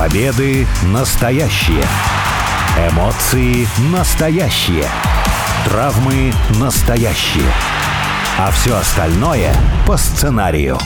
Победы настоящие. Эмоции настоящие. Травмы настоящие. А все остальное по сценарию.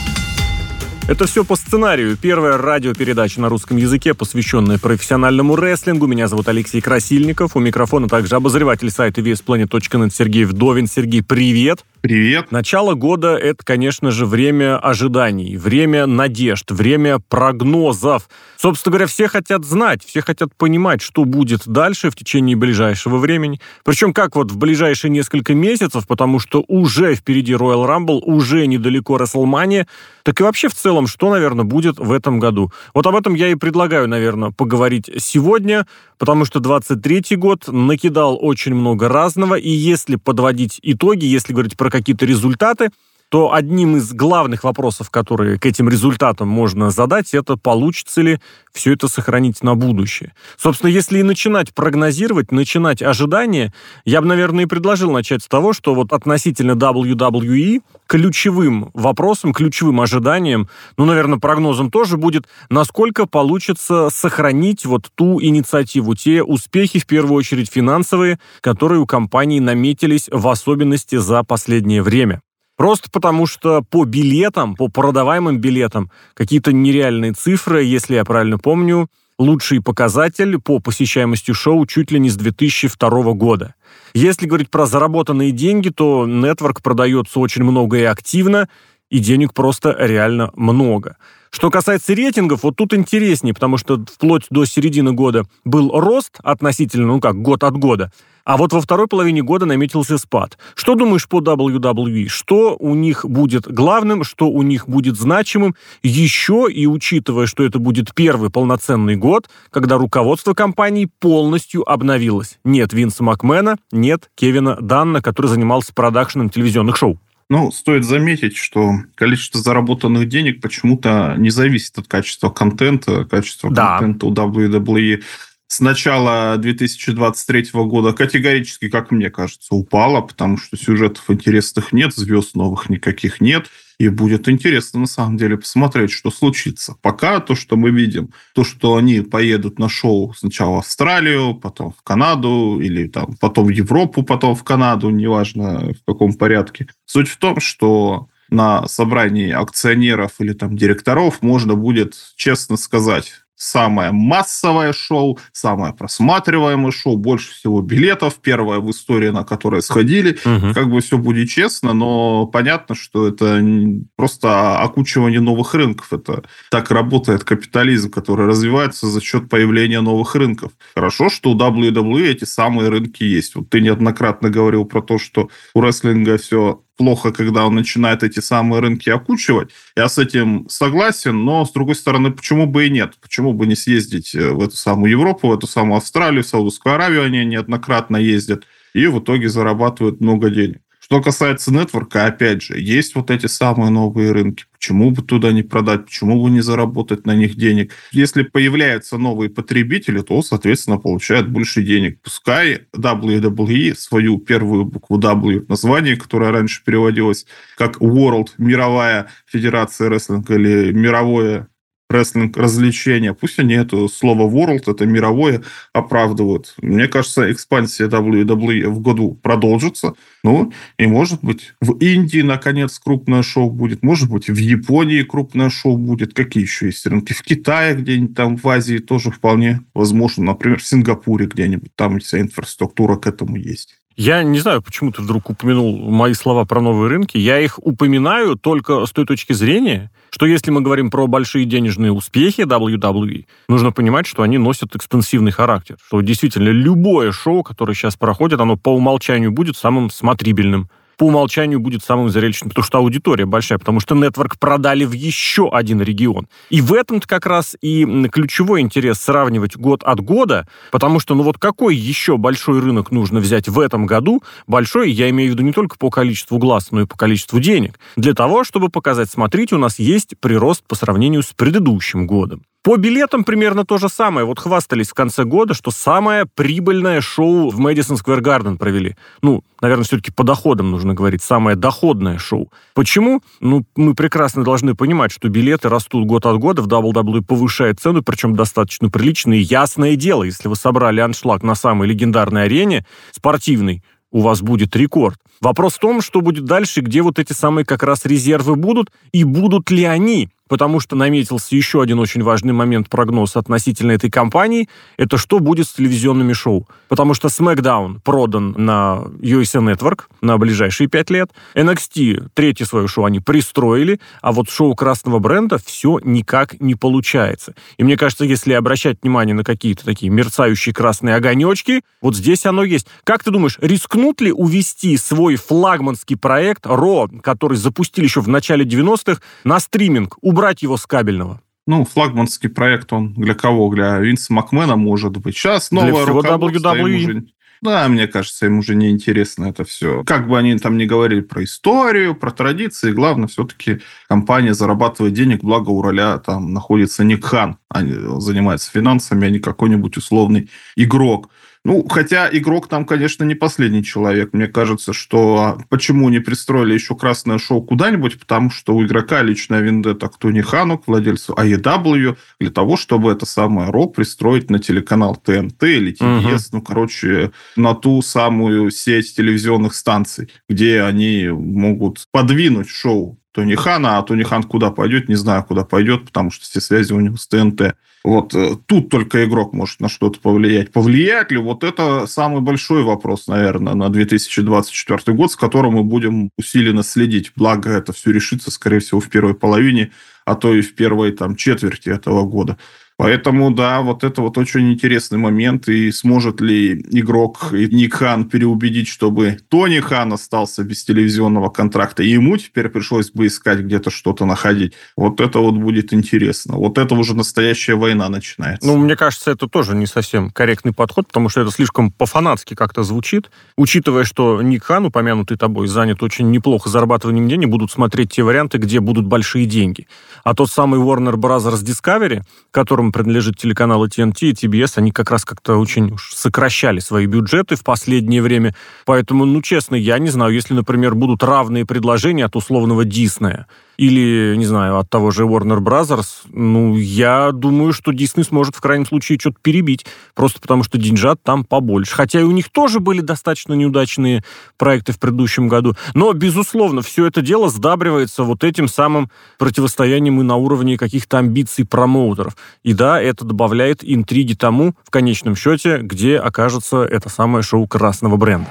Это все по сценарию. Первая радиопередача на русском языке, посвященная профессиональному рестлингу. Меня зовут Алексей Красильников. У микрофона также обозреватель сайта VSPlanet.net Сергей Вдовин. Сергей, привет. Привет. Начало года – это, конечно же, время ожиданий, время надежд, время прогнозов. Собственно говоря, все хотят знать, все хотят понимать, что будет дальше в течение ближайшего времени. Причем как вот в ближайшие несколько месяцев, потому что уже впереди Royal Rumble, уже недалеко WrestleMania, так и вообще в целом, что, наверное, будет в этом году. Вот об этом я и предлагаю, наверное, поговорить сегодня, потому что 23-й год накидал очень много разного, и если подводить итоги, если говорить про какие-то результаты, то одним из главных вопросов, которые к этим результатам можно задать, это получится ли все это сохранить на будущее. Собственно, если и начинать прогнозировать, начинать ожидания, я бы, наверное, и предложил начать с того, что вот относительно WWE ключевым вопросом, ключевым ожиданием, ну, наверное, прогнозом тоже будет, насколько получится сохранить вот ту инициативу, те успехи, в первую очередь финансовые, которые у компании наметились в особенности за последнее время. Просто потому, что по билетам, по продаваемым билетам, какие-то нереальные цифры, если я правильно помню, лучший показатель по посещаемости шоу чуть ли не с 2002 года. Если говорить про заработанные деньги, то нетворк продается очень много и активно, и денег просто реально много. Что касается рейтингов, вот тут интереснее, потому что вплоть до середины года был рост относительно, ну как, год от года. А вот во второй половине года наметился спад. Что думаешь по WWE? Что у них будет главным, что у них будет значимым? Еще и учитывая, что это будет первый полноценный год, когда руководство компании полностью обновилось. Нет Винса Макмена, нет Кевина Данна, который занимался продакшеном телевизионных шоу. Ну, стоит заметить, что количество заработанных денег почему-то не зависит от качества контента. Качество да. контента у WWE с начала 2023 года категорически, как мне кажется, упала, потому что сюжетов интересных нет, звезд новых никаких нет. И будет интересно, на самом деле, посмотреть, что случится. Пока то, что мы видим, то, что они поедут на шоу сначала в Австралию, потом в Канаду, или там, потом в Европу, потом в Канаду, неважно в каком порядке. Суть в том, что на собрании акционеров или там директоров можно будет честно сказать, самое массовое шоу, самое просматриваемое шоу, больше всего билетов, первое в истории, на которое сходили. Угу. Как бы все будет честно, но понятно, что это просто окучивание новых рынков. Это так работает капитализм, который развивается за счет появления новых рынков. Хорошо, что у WWE эти самые рынки есть. Вот ты неоднократно говорил про то, что у рестлинга все плохо, когда он начинает эти самые рынки окучивать. Я с этим согласен, но, с другой стороны, почему бы и нет? Почему бы не съездить э, в эту самую Европу, в эту самую Австралию, в Саудовскую Аравию они неоднократно ездят и в итоге зарабатывают много денег. Что касается нетворка, опять же, есть вот эти самые новые рынки. Почему бы туда не продать, почему бы не заработать на них денег? Если появляются новые потребители, то, соответственно, получают больше денег. Пускай WWE свою первую букву W в названии, которая раньше переводилась как World, мировая федерация рестлинга или мировое рестлинг развлечения. Пусть они это слово world, это мировое, оправдывают. Мне кажется, экспансия WWE в году продолжится. Ну, и может быть в Индии, наконец, крупное шоу будет. Может быть, в Японии крупное шоу будет. Какие еще есть рынки? В Китае где-нибудь там, в Азии тоже вполне возможно. Например, в Сингапуре где-нибудь. Там вся инфраструктура к этому есть. Я не знаю, почему ты вдруг упомянул мои слова про новые рынки. Я их упоминаю только с той точки зрения, что если мы говорим про большие денежные успехи WWE, нужно понимать, что они носят экстенсивный характер. Что действительно любое шоу, которое сейчас проходит, оно по умолчанию будет самым смотрибельным по умолчанию будет самым зрелищным, потому что аудитория большая, потому что нетворк продали в еще один регион. И в этом как раз и ключевой интерес сравнивать год от года, потому что, ну вот какой еще большой рынок нужно взять в этом году? Большой, я имею в виду не только по количеству глаз, но и по количеству денег. Для того, чтобы показать, смотрите, у нас есть прирост по сравнению с предыдущим годом. По билетам примерно то же самое. Вот хвастались в конце года, что самое прибыльное шоу в Мэдисон Сквер Гарден провели. Ну, наверное, все-таки по доходам нужно говорить. Самое доходное шоу. Почему? Ну, мы прекрасно должны понимать, что билеты растут год от года, в WWE повышает цену, причем достаточно прилично. И ясное дело, если вы собрали аншлаг на самой легендарной арене, спортивной, у вас будет рекорд. Вопрос в том, что будет дальше, где вот эти самые как раз резервы будут, и будут ли они потому что наметился еще один очень важный момент прогноз относительно этой компании, это что будет с телевизионными шоу. Потому что SmackDown продан на USA Network на ближайшие пять лет, NXT третье свое шоу они пристроили, а вот шоу красного бренда все никак не получается. И мне кажется, если обращать внимание на какие-то такие мерцающие красные огонечки, вот здесь оно есть. Как ты думаешь, рискнут ли увести свой флагманский проект Ро, который запустили еще в начале 90-х, на стриминг, убрать его с кабельного? Ну, флагманский проект, он для кого? Для Винса Макмена, может быть. Сейчас новое для всего WWE. Уже... Да, мне кажется, им уже не интересно это все. Как бы они там ни говорили про историю, про традиции, главное, все-таки компания зарабатывает денег, благо у роля там находится Ник Хан, они занимаются финансами, а не какой-нибудь условный игрок. Ну, хотя игрок там, конечно, не последний человек. Мне кажется, что а, почему не пристроили еще красное шоу куда-нибудь, потому что у игрока личная вендетта к Тони Хану, к владельцу AEW, для того, чтобы это самое Ро пристроить на телеканал ТНТ или TBS, угу. ну, короче, на ту самую сеть телевизионных станций, где они могут подвинуть шоу Тони Хана, а Тони Хан куда пойдет, не знаю, куда пойдет, потому что все связи у него с ТНТ. Вот э, тут только игрок может на что-то повлиять. Повлияет ли? Вот это самый большой вопрос, наверное, на 2024 год, с которым мы будем усиленно следить. Благо, это все решится, скорее всего, в первой половине, а то и в первой там, четверти этого года. Поэтому, да, вот это вот очень интересный момент. И сможет ли игрок Ник Хан переубедить, чтобы Тони Хан остался без телевизионного контракта, и ему теперь пришлось бы искать где-то что-то находить. Вот это вот будет интересно. Вот это уже настоящая война начинается. Ну, мне кажется, это тоже не совсем корректный подход, потому что это слишком по-фанатски как-то звучит. Учитывая, что Ник Хан, упомянутый тобой, занят очень неплохо зарабатыванием денег, будут смотреть те варианты, где будут большие деньги. А тот самый Warner Bros. Discovery, которым которым принадлежит телеканалы TNT и TBS, они как раз как-то очень уж сокращали свои бюджеты в последнее время. Поэтому, ну, честно, я не знаю, если, например, будут равные предложения от условного Диснея, или, не знаю, от того же Warner Brothers, ну, я думаю, что Disney сможет в крайнем случае что-то перебить, просто потому что деньжат там побольше. Хотя и у них тоже были достаточно неудачные проекты в предыдущем году. Но, безусловно, все это дело сдабривается вот этим самым противостоянием и на уровне каких-то амбиций промоутеров. И да, это добавляет интриги тому, в конечном счете, где окажется это самое шоу красного бренда.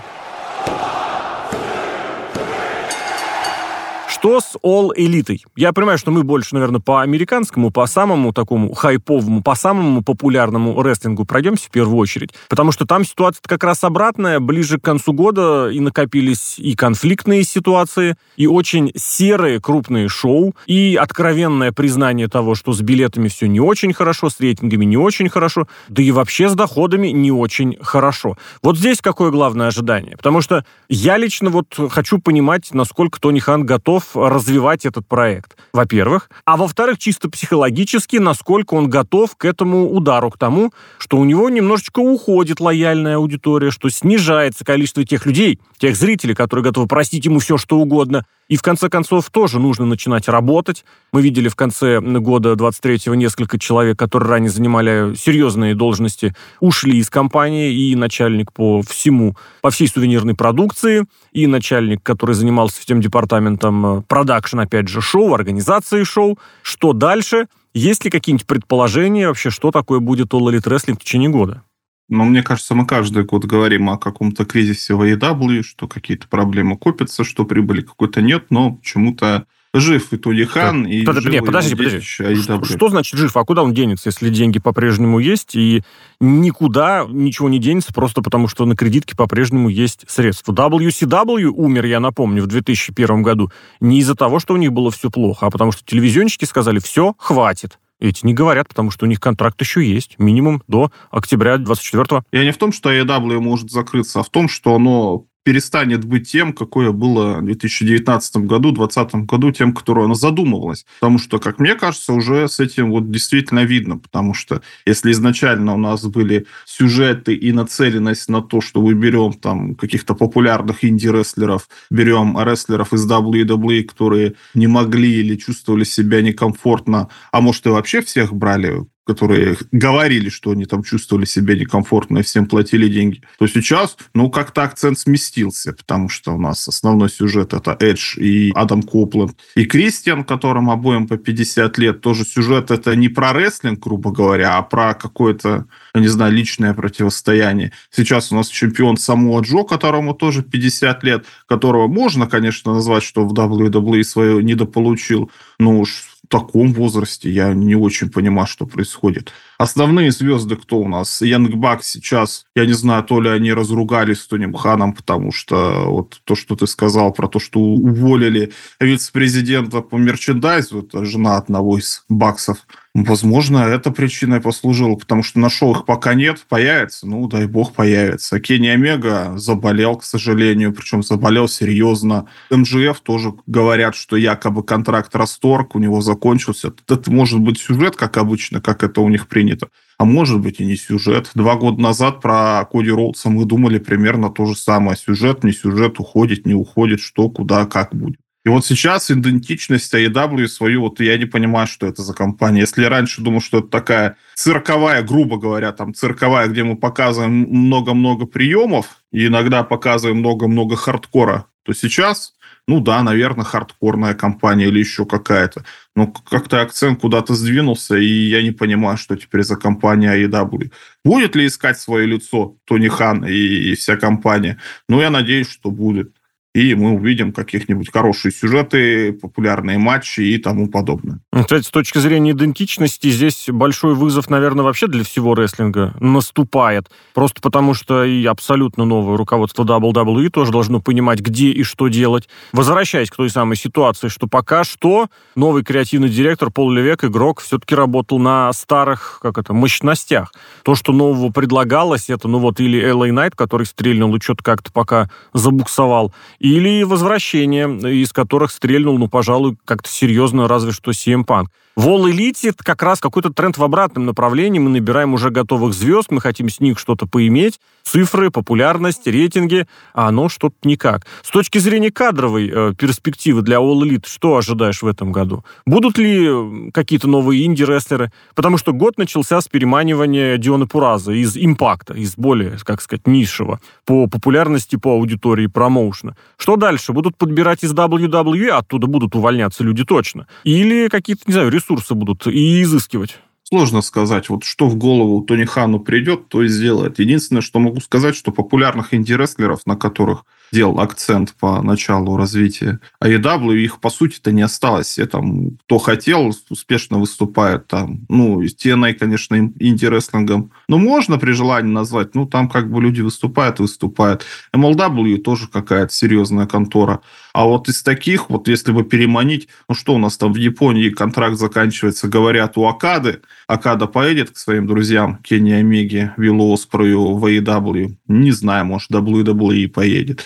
Что с All Elite? Я понимаю, что мы больше, наверное, по американскому, по самому такому хайповому, по самому популярному рестлингу пройдемся в первую очередь. Потому что там ситуация как раз обратная. Ближе к концу года и накопились и конфликтные ситуации, и очень серые крупные шоу, и откровенное признание того, что с билетами все не очень хорошо, с рейтингами не очень хорошо, да и вообще с доходами не очень хорошо. Вот здесь какое главное ожидание? Потому что я лично вот хочу понимать, насколько Тони Хан готов развивать этот проект, во-первых. А во-вторых, чисто психологически, насколько он готов к этому удару, к тому, что у него немножечко уходит лояльная аудитория, что снижается количество тех людей, тех зрителей, которые готовы простить ему все, что угодно, и в конце концов тоже нужно начинать работать. Мы видели в конце года 23-го несколько человек, которые ранее занимали серьезные должности, ушли из компании, и начальник по всему, по всей сувенирной продукции, и начальник, который занимался всем департаментом э, продакшн, опять же, шоу, организации шоу. Что дальше? Есть ли какие-нибудь предположения вообще, что такое будет All Elite Wrestling в течение года? Но мне кажется, мы каждый год говорим о каком-то кризисе в AEW, что какие-то проблемы копятся, что прибыли какой-то нет, но почему-то жив и Тони Хан, и Под, нет, подожди, подожди. Что, что значит жив? А куда он денется, если деньги по-прежнему есть, и никуда ничего не денется, просто потому что на кредитке по-прежнему есть средства. WCW умер, я напомню, в 2001 году не из-за того, что у них было все плохо, а потому что телевизионщики сказали, все, хватит. Эти не говорят, потому что у них контракт еще есть, минимум до октября 24-го. Я не в том, что AEW может закрыться, а в том, что оно перестанет быть тем, какое было в 2019 году, 2020 году, тем, которое оно задумывалось. Потому что, как мне кажется, уже с этим вот действительно видно, потому что если изначально у нас были сюжеты и нацеленность на то, что мы берем там каких-то популярных инди-рестлеров, берем рестлеров из WWE, которые не могли или чувствовали себя некомфортно, а может и вообще всех брали которые говорили, что они там чувствовали себя некомфортно и всем платили деньги, то сейчас, ну, как-то акцент сместился, потому что у нас основной сюжет это Эдж и Адам Копленд. И Кристиан, которым обоим по 50 лет, тоже сюжет это не про рестлинг, грубо говоря, а про какое-то, не знаю, личное противостояние. Сейчас у нас чемпион Самуа Джо, которому тоже 50 лет, которого можно, конечно, назвать, что в WWE свое недополучил, но уж в таком возрасте я не очень понимаю, что происходит. Основные звезды кто у нас? Янг Бак сейчас, я не знаю, то ли они разругались с Тоним Ханом, потому что вот то, что ты сказал про то, что уволили вице-президента по мерчендайзу, это жена одного из Баксов, Возможно, это причиной послужило, потому что на шоу их пока нет, появится, ну, дай бог, появится. Кенни Омега заболел, к сожалению, причем заболел серьезно. МЖФ тоже говорят, что якобы контракт расторг, у него закончился. Это может быть сюжет, как обычно, как это у них принято. А может быть и не сюжет. Два года назад про Коди Роудса мы думали примерно то же самое. Сюжет, не сюжет, уходит, не уходит, что, куда, как будет. И вот сейчас идентичность AEW свою, вот я не понимаю, что это за компания. Если я раньше думал, что это такая цирковая, грубо говоря, там цирковая, где мы показываем много-много приемов и иногда показываем много-много хардкора, то сейчас, ну да, наверное, хардкорная компания или еще какая-то. Но как-то акцент куда-то сдвинулся, и я не понимаю, что теперь за компания AEW. Будет ли искать свое лицо Тони Хан и, и вся компания? Ну, я надеюсь, что будет и мы увидим каких-нибудь хорошие сюжеты, популярные матчи и тому подобное. Кстати, с точки зрения идентичности, здесь большой вызов, наверное, вообще для всего рестлинга наступает. Просто потому, что и абсолютно новое руководство WWE тоже должно понимать, где и что делать. Возвращаясь к той самой ситуации, что пока что новый креативный директор Пол Левек, игрок, все-таки работал на старых, как это, мощностях. То, что нового предлагалось, это, ну вот, или LA Knight, который стрельнул и что-то как-то пока забуксовал, или возвращение, из которых стрельнул, ну, пожалуй, как-то серьезно, разве что CM Punk. В All как раз какой-то тренд в обратном направлении. Мы набираем уже готовых звезд, мы хотим с них что-то поиметь. Цифры, популярность, рейтинги, а оно что-то никак. С точки зрения кадровой э, перспективы для All Elite, что ожидаешь в этом году? Будут ли какие-то новые инди-рестлеры? Потому что год начался с переманивания Диона Пураза из импакта, из более, как сказать, низшего по популярности, по аудитории, промоушена. Что дальше? Будут подбирать из WWE, оттуда будут увольняться люди точно? Или какие-то, не знаю, ресурсы будут и изыскивать? Сложно сказать, вот что в голову Тони Хану придет, то и сделает. Единственное, что могу сказать, что популярных инди-рестлеров, на которых делал акцент по началу развития AEW, их, по сути-то, не осталось. И, там, кто хотел, успешно выступает там. Ну, TNA, конечно, инди-рестлингом. Ну, можно при желании назвать. Ну, там как бы люди выступают, выступают. MLW тоже какая-то серьезная контора. А вот из таких, вот если бы переманить, ну что у нас там в Японии контракт заканчивается, говорят, у Акады, Акада поедет к своим друзьям Кенни Омеги, Виллу Оспрою, в AEW, не знаю, может, WWE поедет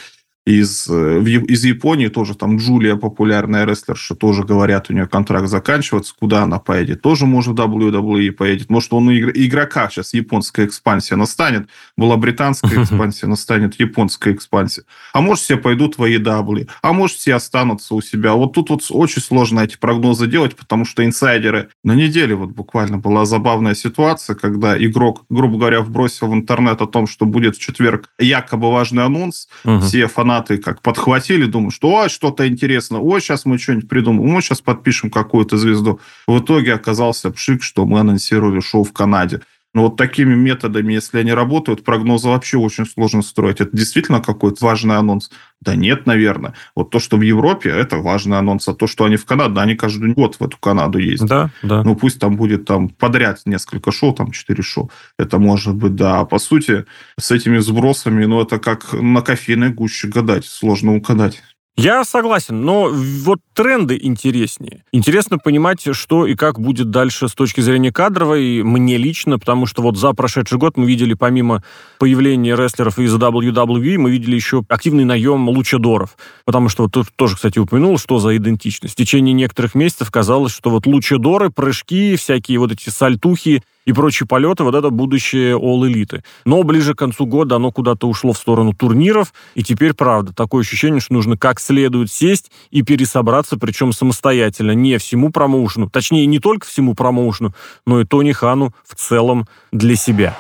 из, э, из Японии тоже, там Джулия, популярная рестлерша, тоже говорят, у нее контракт заканчивается, куда она поедет, тоже может WWE поедет, может он игрока сейчас японская экспансия настанет, была британская экспансия, настанет японская экспансия, а может все пойдут в AEW, а может все останутся у себя. Вот тут вот очень сложно эти прогнозы делать, потому что инсайдеры на неделе вот буквально была забавная ситуация, когда игрок, грубо говоря, вбросил в интернет о том, что будет в четверг якобы важный анонс, все фанаты фанаты как подхватили, думают, что ой, что-то интересно, ой, сейчас мы что-нибудь придумаем, ой, сейчас подпишем какую-то звезду. В итоге оказался пшик, что мы анонсировали шоу в Канаде. Но вот такими методами, если они работают, прогнозы вообще очень сложно строить. Это действительно какой-то важный анонс? Да нет, наверное. Вот то, что в Европе, это важный анонс. А то, что они в Канаде, они каждый год в эту Канаду ездят. Да, да. Ну, пусть там будет там подряд несколько шоу, там четыре шоу. Это может быть, да. А по сути, с этими сбросами, ну, это как на кофейной гуще гадать. Сложно угадать. Я согласен, но вот тренды интереснее. Интересно понимать, что и как будет дальше с точки зрения кадровой, мне лично, потому что вот за прошедший год мы видели, помимо появления рестлеров из WWE, мы видели еще активный наем лучадоров. Потому что вот тут тоже, кстати, упомянул, что за идентичность. В течение некоторых месяцев казалось, что вот лучадоры, прыжки, всякие вот эти сальтухи, и прочие полеты, вот это будущее All Elite. Но ближе к концу года оно куда-то ушло в сторону турниров, и теперь, правда, такое ощущение, что нужно как следует сесть и пересобраться, причем самостоятельно, не всему промоушену, точнее, не только всему промоушену, но и Тони Хану в целом для себя.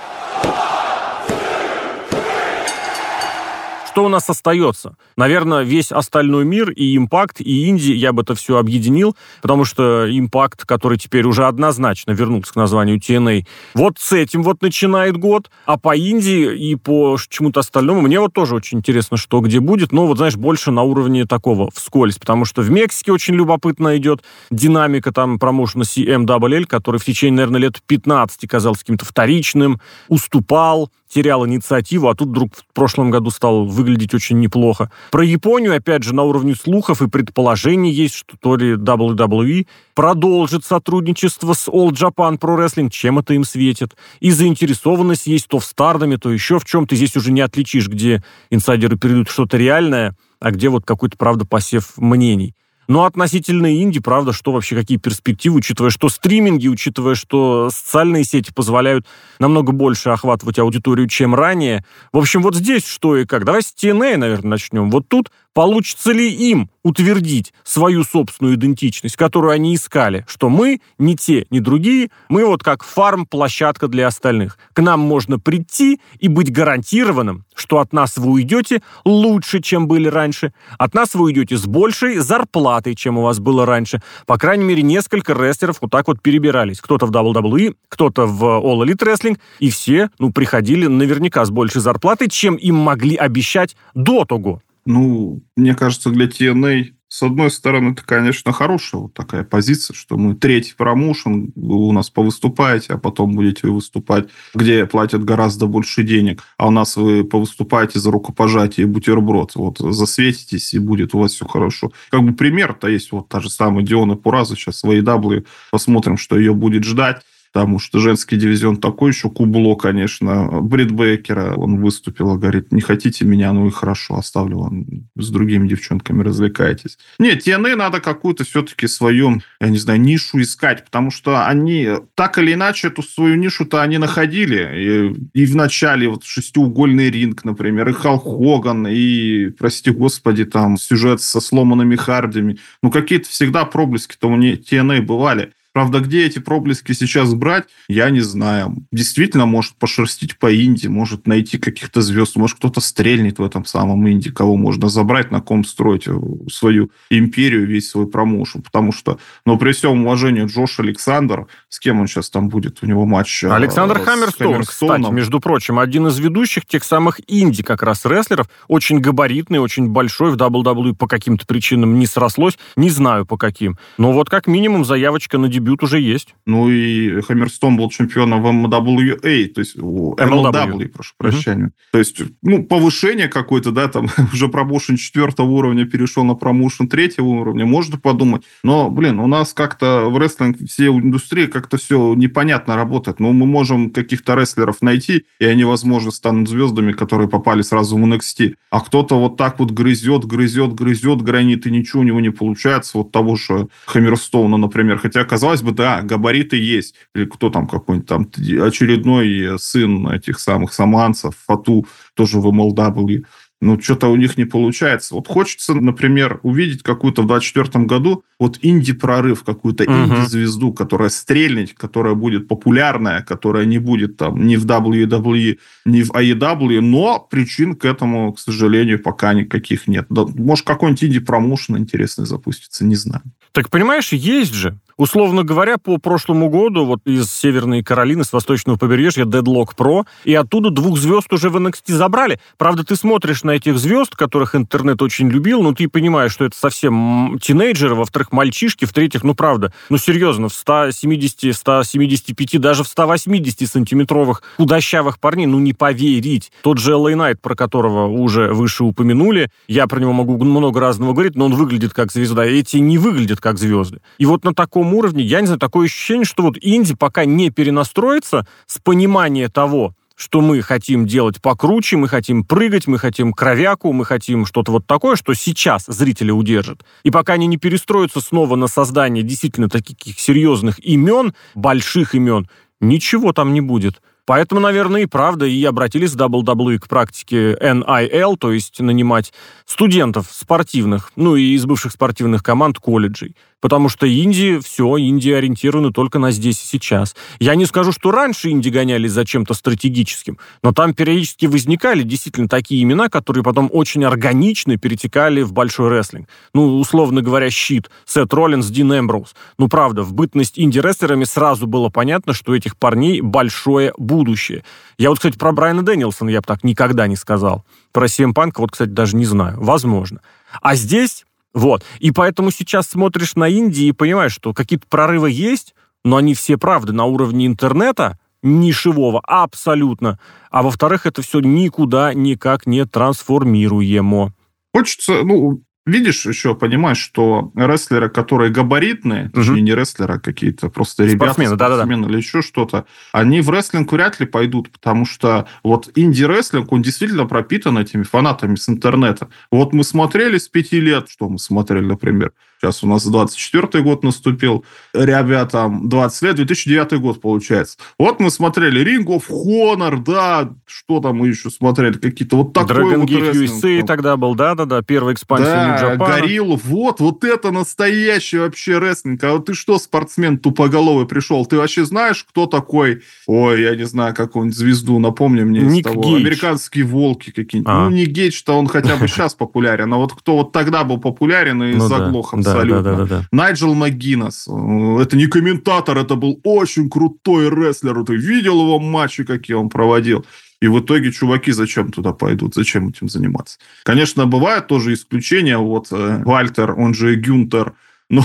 Что у нас остается? Наверное, весь остальной мир, и импакт, и инди, я бы это все объединил, потому что импакт, который теперь уже однозначно вернулся к названию TNA, вот с этим вот начинает год, а по Индии и по чему-то остальному мне вот тоже очень интересно, что где будет, но вот, знаешь, больше на уровне такого вскользь, потому что в Мексике очень любопытно идет динамика там промоушена CMWL, который в течение, наверное, лет 15 казался каким-то вторичным, уступал, терял инициативу, а тут вдруг в прошлом году стал выглядеть очень неплохо. Про Японию, опять же, на уровне слухов и предположений есть, что то ли WWE продолжит сотрудничество с All Japan Pro Wrestling, чем это им светит. И заинтересованность есть то в стардами, то еще в чем-то. Здесь уже не отличишь, где инсайдеры передают что-то реальное, а где вот какой-то, правда, посев мнений. Но относительно Инди, правда, что вообще, какие перспективы, учитывая, что стриминги, учитывая, что социальные сети позволяют намного больше охватывать аудиторию, чем ранее. В общем, вот здесь что и как. Давай с TNA, наверное, начнем. Вот тут Получится ли им утвердить свою собственную идентичность, которую они искали, что мы не те, не другие, мы вот как фарм-площадка для остальных. К нам можно прийти и быть гарантированным, что от нас вы уйдете лучше, чем были раньше, от нас вы уйдете с большей зарплатой, чем у вас было раньше. По крайней мере, несколько рестлеров вот так вот перебирались. Кто-то в WWE, кто-то в All Elite Wrestling, и все, ну, приходили наверняка с большей зарплатой, чем им могли обещать до того. Ну, мне кажется, для TNA с одной стороны, это, конечно, хорошая вот такая позиция, что мы третий промоушен, вы у нас повыступаете, а потом будете выступать, где платят гораздо больше денег, а у нас вы повыступаете за рукопожатие бутерброд. Вот засветитесь, и будет у вас все хорошо. Как бы пример-то есть вот та же самая Диона Пураза сейчас в AEW. Посмотрим, что ее будет ждать потому что женский дивизион такой еще кубло, конечно. Брит Бейкера, он выступил, говорит, не хотите меня, ну и хорошо, оставлю вам с другими девчонками развлекайтесь. Нет, TNA надо какую-то все-таки свою, я не знаю, нишу искать, потому что они так или иначе эту свою нишу-то они находили. И, и в начале вот шестиугольный ринг, например, и Халк Хоган, и, прости господи, там сюжет со сломанными Хардами. Ну, какие-то всегда проблески-то у TNA бывали. Правда, где эти проблески сейчас брать, я не знаю. Действительно, может пошерстить по Индии, может найти каких-то звезд, может кто-то стрельнет в этом самом Индии, кого можно забрать, на ком строить э, свою империю, весь свой промоушен. Потому что, но при всем уважении, Джош Александр, с кем он сейчас там будет? У него матч э, Александр Хаммерстоун, кстати, между прочим, один из ведущих тех самых инди как раз рестлеров, очень габаритный, очень большой, в WWE по каким-то причинам не срослось, не знаю по каким. Но вот как минимум заявочка на дебют дебют уже есть. Ну и Хаммерстон был чемпионом в MWA, то есть MLW, MLW прошу прощения. Угу. То есть, ну, повышение какое-то, да, там уже промоушен четвертого уровня перешел на промоушен третьего уровня, можно подумать. Но, блин, у нас как-то в рестлинг все индустрии как-то все непонятно работает. Ну, мы можем каких-то рестлеров найти, и они, возможно, станут звездами, которые попали сразу в NXT. А кто-то вот так вот грызет, грызет, грызет гранит, и ничего у него не получается. Вот того же Хаммерстоуна, например. Хотя, казалось казалось бы, да, габариты есть. Или кто там какой-нибудь там очередной сын этих самых саманцев, Фату, тоже в MLW. Ну, что-то у них не получается. Вот хочется, например, увидеть какую-то в 24 году вот инди-прорыв, какую-то uh-huh. инди-звезду, которая стрельнет, которая будет популярная, которая не будет там ни в WWE, ни в AEW, но причин к этому, к сожалению, пока никаких нет. Да, может, какой-нибудь инди-промоушен интересный запустится, не знаю. Так понимаешь, есть же Условно говоря, по прошлому году вот из Северной Каролины, с восточного побережья Deadlock Pro, и оттуда двух звезд уже в NXT забрали. Правда, ты смотришь на этих звезд, которых интернет очень любил, но ты понимаешь, что это совсем тинейджеры, во-вторых, мальчишки, в-третьих, ну правда, ну серьезно, в 170, 175, даже в 180 сантиметровых худощавых парней, ну не поверить. Тот же Элэй Найт, про которого уже выше упомянули, я про него могу много разного говорить, но он выглядит как звезда. Эти не выглядят как звезды. И вот на таком уровне, я не знаю, такое ощущение, что вот Инди пока не перенастроится с понимания того, что мы хотим делать покруче, мы хотим прыгать, мы хотим кровяку, мы хотим что-то вот такое, что сейчас зрителя удержит. И пока они не перестроятся снова на создание действительно таких серьезных имен, больших имен, ничего там не будет. Поэтому, наверное, и правда, и обратились WWE к практике NIL, то есть нанимать студентов спортивных, ну и из бывших спортивных команд колледжей. Потому что Индии, все, Индия ориентированы только на здесь и сейчас. Я не скажу, что раньше Индии гонялись за чем-то стратегическим, но там периодически возникали действительно такие имена, которые потом очень органично перетекали в большой рестлинг. Ну, условно говоря, щит, Сет Роллинс, Дин Эмброуз. Ну, правда, в бытность инди-рестлерами сразу было понятно, что у этих парней большое будущее. Я вот, кстати, про Брайана Дэнилсона я бы так никогда не сказал. Про CM Punk вот, кстати, даже не знаю. Возможно. А здесь вот. И поэтому сейчас смотришь на Индию и понимаешь, что какие-то прорывы есть, но они все, правда, на уровне интернета, нишевого, абсолютно. А во-вторых, это все никуда никак не трансформируемо. Хочется, ну, видишь, еще понимаешь, что рестлеры, которые габаритные, угу. точнее, не рестлеры, а какие-то просто ребята, спортсмены, спортсмены да, да, или еще что-то, они в рестлинг вряд ли пойдут, потому что вот инди-рестлинг, он действительно пропитан этими фанатами с интернета. Вот мы смотрели с пяти лет, что мы смотрели, например, Сейчас у нас 24 год наступил. Ребятам 20 лет, 2009 год получается. Вот мы смотрели Ring of Honor, да, что там мы еще смотрели, какие-то вот такой Dragon вот Gate USA тогда был, да-да-да, первая экспансия Да, Горилл, вот, вот это настоящий вообще рестлинг. А вот ты что, спортсмен тупоголовый пришел? Ты вообще знаешь, кто такой? Ой, я не знаю, какую-нибудь звезду, напомни мне Ник из того. Гейдж. Американские волки какие-нибудь. А. Ну, не Гейдж-то он хотя бы сейчас популярен, а вот кто вот тогда был популярен и ну, заглох абсолютно. Да, да, да, да. Найджел МcГиннес. Э, это не комментатор, это был очень крутой рестлер. Ты видел его матчи, какие он проводил? И в итоге чуваки зачем туда пойдут? Зачем этим заниматься? Конечно, бывают тоже исключения. Вот э, Вальтер, он же Гюнтер. Но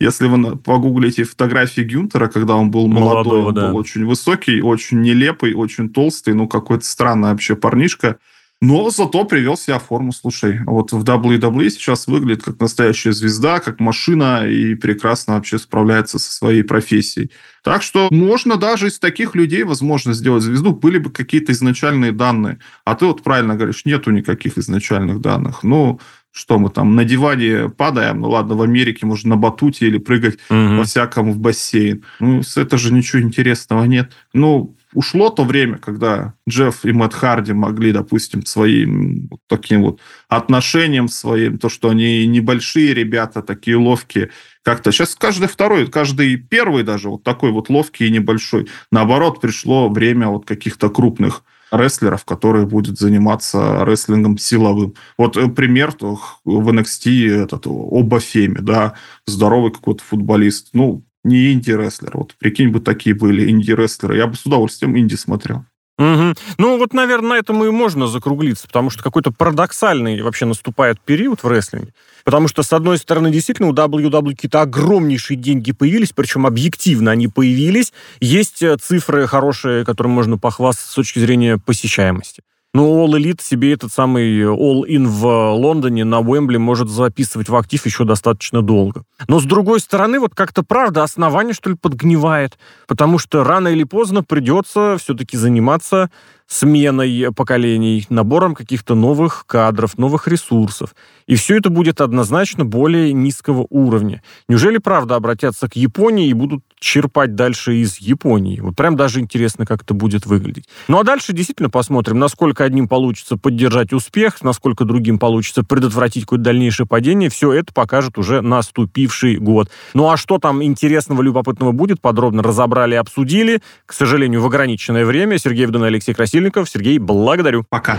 если вы погуглите фотографии Гюнтера, когда он был молодой, Молодого, он да. был очень высокий, очень нелепый, очень толстый, ну, какой-то странный вообще парнишка. Но зато привел себя в форму. Слушай, вот в WWE сейчас выглядит как настоящая звезда, как машина и прекрасно вообще справляется со своей профессией. Так что можно даже из таких людей, возможно, сделать звезду. Были бы какие-то изначальные данные. А ты вот правильно говоришь, нету никаких изначальных данных. Ну, что мы там на диване падаем, ну ладно, в Америке можно на батуте или прыгать угу. во всяком в бассейн. Ну, это же ничего интересного нет. Ну, ушло то время, когда Джефф и Мэтт Харди могли, допустим, своим вот таким вот отношением своим, то, что они небольшие ребята, такие ловкие, как-то сейчас каждый второй, каждый первый даже вот такой вот ловкий и небольшой. Наоборот, пришло время вот каких-то крупных рестлеров, которые будут заниматься рестлингом силовым. Вот э, пример в NXT этот Оба Феми, да, здоровый какой-то футболист. Ну, не инди-рестлер. Вот прикинь бы такие были инди-рестлеры. Я бы с удовольствием инди смотрел. Угу. Ну, вот, наверное, на этом и можно закруглиться, потому что какой-то парадоксальный вообще наступает период в рестлинге. Потому что, с одной стороны, действительно, у WWE какие-то огромнейшие деньги появились, причем объективно они появились. Есть э, цифры хорошие, которым можно похвастаться с точки зрения посещаемости. Ну, All Elite себе этот самый All In в Лондоне на Уэмбли может записывать в актив еще достаточно долго. Но, с другой стороны, вот как-то правда основание, что ли, подгнивает. Потому что рано или поздно придется все-таки заниматься сменой поколений, набором каких-то новых кадров, новых ресурсов. И все это будет однозначно более низкого уровня. Неужели, правда, обратятся к Японии и будут черпать дальше из Японии? Вот прям даже интересно, как это будет выглядеть. Ну а дальше действительно посмотрим, насколько одним получится поддержать успех, насколько другим получится предотвратить какое-то дальнейшее падение. Все это покажет уже наступивший год. Ну а что там интересного, любопытного будет, подробно разобрали обсудили. К сожалению, в ограниченное время. Сергей Вдун и Алексей Красильников. Сергей, благодарю. Пока.